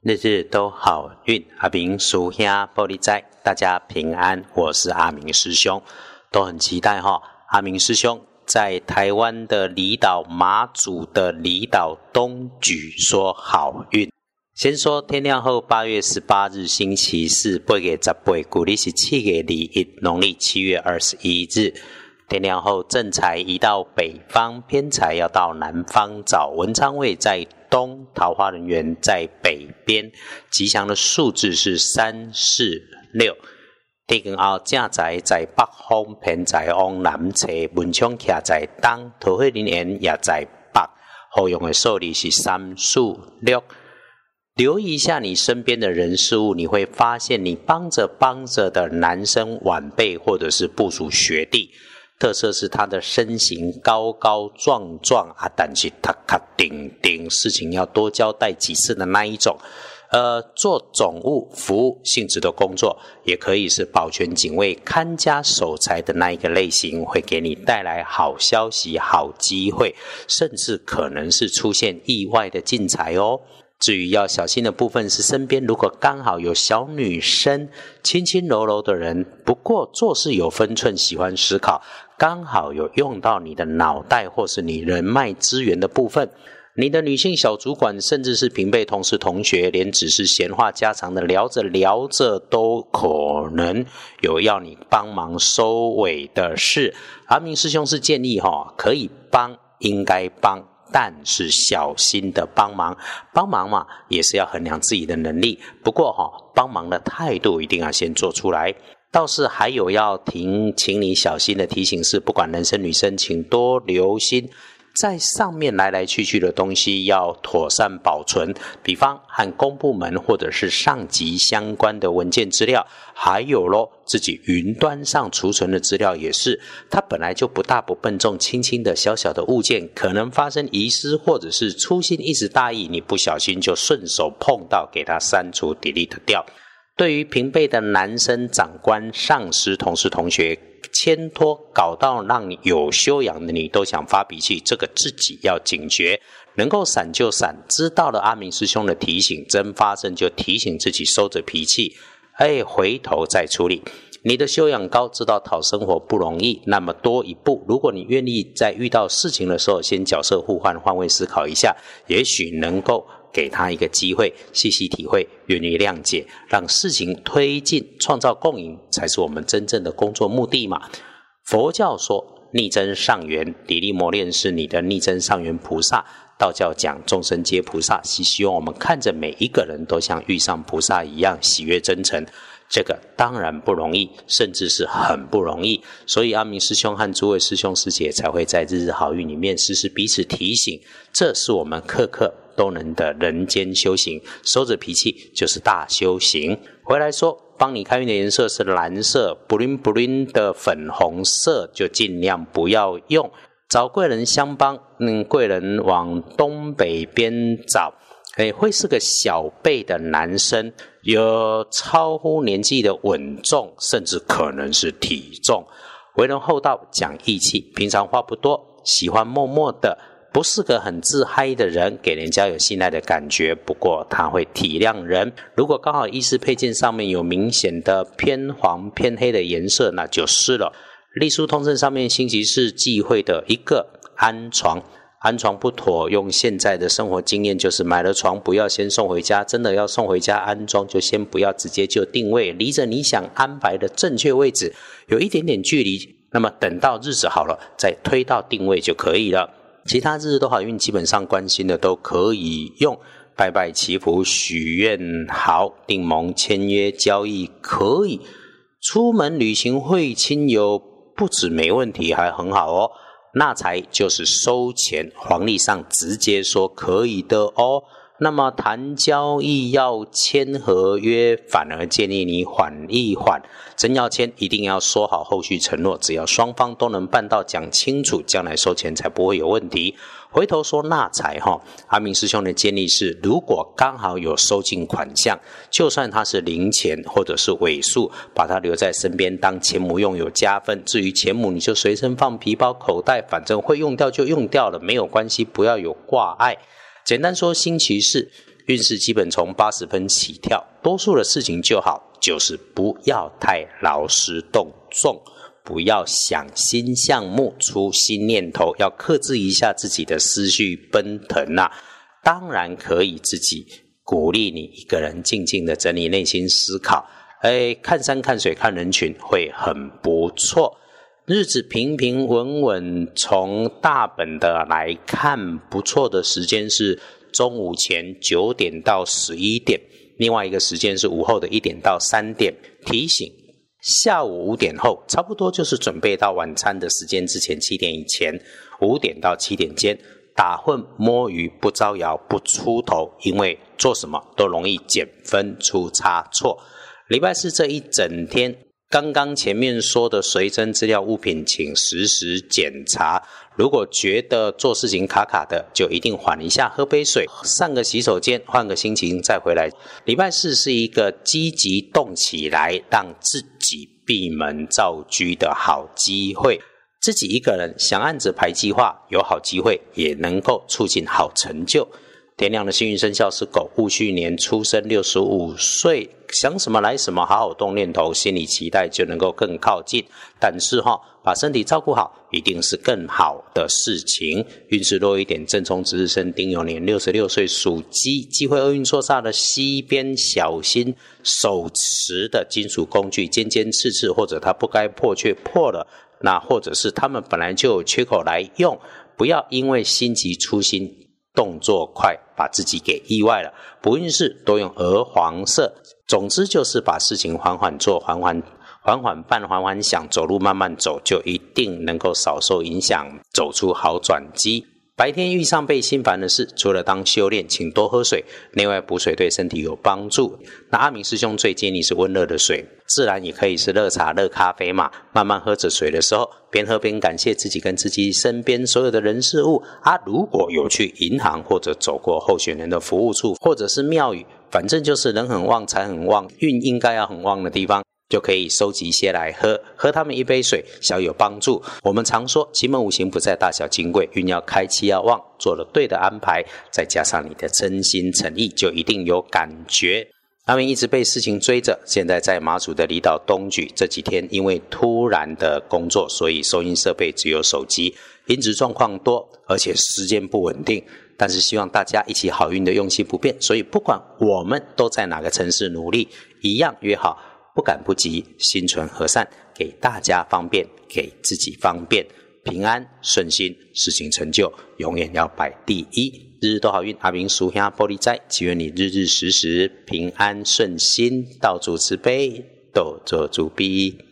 日日都好运，阿明属兄玻璃斋，大家平安。我是阿明师兄，都很期待哈。阿明师兄在台湾的离岛马祖的离岛东举说好运。先说天亮后，八月十八日星期四，八月十八，古历是七月二一，农历七月二十一日。天亮后，正财移到北方，偏财要到南方找。文昌位在东，桃花人员在北边。吉祥的数字是三四六。地根后，正财在北方，偏财往南侧。文昌卡在东，桃花人员也在北。好用的数字是三四六。留意一下你身边的人事物，你会发现，你帮着帮着的男生晚辈，或者是部属学弟。特色是他的身形高高壮壮啊，但是他他顶顶事情要多交代几次的那一种。呃，做总务服务性质的工作，也可以是保全警卫、看家守财的那一个类型，会给你带来好消息、好机会，甚至可能是出现意外的进财哦。至于要小心的部分是，身边如果刚好有小女生、轻轻柔柔的人，不过做事有分寸，喜欢思考，刚好有用到你的脑袋或是你人脉资源的部分，你的女性小主管，甚至是平辈、同事、同学，连只是闲话家常的聊着聊着，都可能有要你帮忙收尾的事。阿明师兄是建议哈，可以帮，应该帮。但是小心的帮忙，帮忙嘛，也是要衡量自己的能力。不过哈，帮忙的态度一定要先做出来。倒是还有要提，请你小心的提醒是，不管男生女生，请多留心。在上面来来去去的东西要妥善保存，比方和公部门或者是上级相关的文件资料，还有咯自己云端上储存的资料也是，它本来就不大不笨重，轻轻的小小的物件，可能发生遗失或者是粗心一时大意，你不小心就顺手碰到，给它删除 delete 掉。对于平辈的男生长官、上司、同事、同学。牵拖搞到让你有修养的你都想发脾气，这个自己要警觉，能够闪就闪。知道了阿明师兄的提醒，真发生就提醒自己收着脾气，哎，回头再处理。你的修养高，知道讨生活不容易，那么多一步。如果你愿意在遇到事情的时候，先角色互换，换位思考一下，也许能够。给他一个机会，细细体会，愿意谅解，让事情推进，创造共赢，才是我们真正的工作目的嘛。佛教说逆增上缘，砥砺磨练是你的逆增上缘菩萨；道教讲众生皆菩萨，是希望我们看着每一个人都像遇上菩萨一样喜悦真诚。这个当然不容易，甚至是很不容易。所以阿明师兄和诸位师兄师姐才会在日日好运里面时时彼此提醒，这是我们刻刻。都能的人间修行，收着脾气就是大修行。回来说，帮你开运的颜色是蓝色，不灵不灵的粉红色就尽量不要用。找贵人相帮，嗯，贵人往东北边找，哎，会是个小辈的男生，有超乎年纪的稳重，甚至可能是体重，为人厚道，讲义气，平常话不多，喜欢默默的。不是个很自嗨的人，给人家有信赖的感觉。不过他会体谅人。如果刚好衣饰配件上面有明显的偏黄偏黑的颜色，那就是了。隶书通证上面星期四忌讳的一个安床，安床不妥。用现在的生活经验，就是买了床不要先送回家，真的要送回家安装，就先不要直接就定位，离着你想安排的正确位置有一点点距离。那么等到日子好了，再推到定位就可以了。其他日日都好运，基本上关心的都可以用拜拜祈福许愿好订盟签约交易可以，出门旅行会亲友不止没问题，还很好哦。那才就是收钱，黄历上直接说可以的哦。那么谈交易要签合约，反而建议你缓一缓。真要签，一定要说好后续承诺，只要双方都能办到，讲清楚，将来收钱才不会有问题。回头说纳财哈，阿明师兄的建议是：如果刚好有收进款项，就算它是零钱或者是尾数，把它留在身边当钱母用有加分。至于钱母，你就随身放皮包口袋，反正会用掉就用掉了，没有关系，不要有挂碍。简单说，星期四运势基本从八十分起跳，多数的事情就好，就是不要太劳师动众，不要想新项目、出新念头，要克制一下自己的思绪奔腾呐。当然可以自己鼓励你一个人静静的整理内心思考，哎，看山看水看人群会很不错。日子平平稳稳，从大本的来看，不错的时间是中午前九点到十一点，另外一个时间是午后的一点到三点。提醒：下午五点后，差不多就是准备到晚餐的时间之前七点以前，五点到七点间打混摸鱼不招摇不出头，因为做什么都容易减分出差错。礼拜四这一整天。刚刚前面说的随身资料物品，请实时检查。如果觉得做事情卡卡的，就一定缓一下，喝杯水，上个洗手间，换个心情再回来。礼拜四是一个积极动起来，让自己闭门造车的好机会。自己一个人想按着排计划，有好机会，也能够促进好成就。天亮的幸运生肖是狗，戊戌年出生，六十五岁，想什么来什么，好好动念头，心里期待就能够更靠近。但是哈，把身体照顾好，一定是更好的事情。运势弱一点，正冲值日生丁酉年，六十六岁属鸡，机会厄运错煞的西边，小心手持的金属工具尖尖刺刺，或者它不该破却破了，那或者是他们本来就有缺口来用，不要因为心急粗心。动作快，把自己给意外了。不运势多用鹅黄色。总之就是把事情缓缓做，缓缓缓缓办，缓缓想，走路慢慢走，就一定能够少受影响，走出好转机。白天遇上被心烦的事，除了当修炼，请多喝水，内外补水对身体有帮助。那阿明师兄最建议是温热的水，自然也可以是热茶、热咖啡嘛。慢慢喝着水的时候，边喝边感谢自己跟自己身边所有的人事物。啊，如果有去银行或者走过候选人的服务处，或者是庙宇，反正就是人很旺、财很旺、运应该要很旺的地方。就可以收集一些来喝，喝他们一杯水，小有帮助。我们常说，奇门五行不在大小金贵，运要开，气要旺，做了对的安排，再加上你的真心诚意，就一定有感觉。阿明一直被事情追着，现在在马祖的离岛东莒，这几天因为突然的工作，所以收音设备只有手机，音质状况多，而且时间不稳定。但是希望大家一起好运的用心不变，所以不管我们都在哪个城市努力，一样约好。不赶不急，心存和善，给大家方便，给自己方便，平安顺心，事情成就，永远要摆第一。日日都好运，阿明叔兄玻璃斋，祈愿你日日时时平安顺心，道主慈悲，斗做主逼。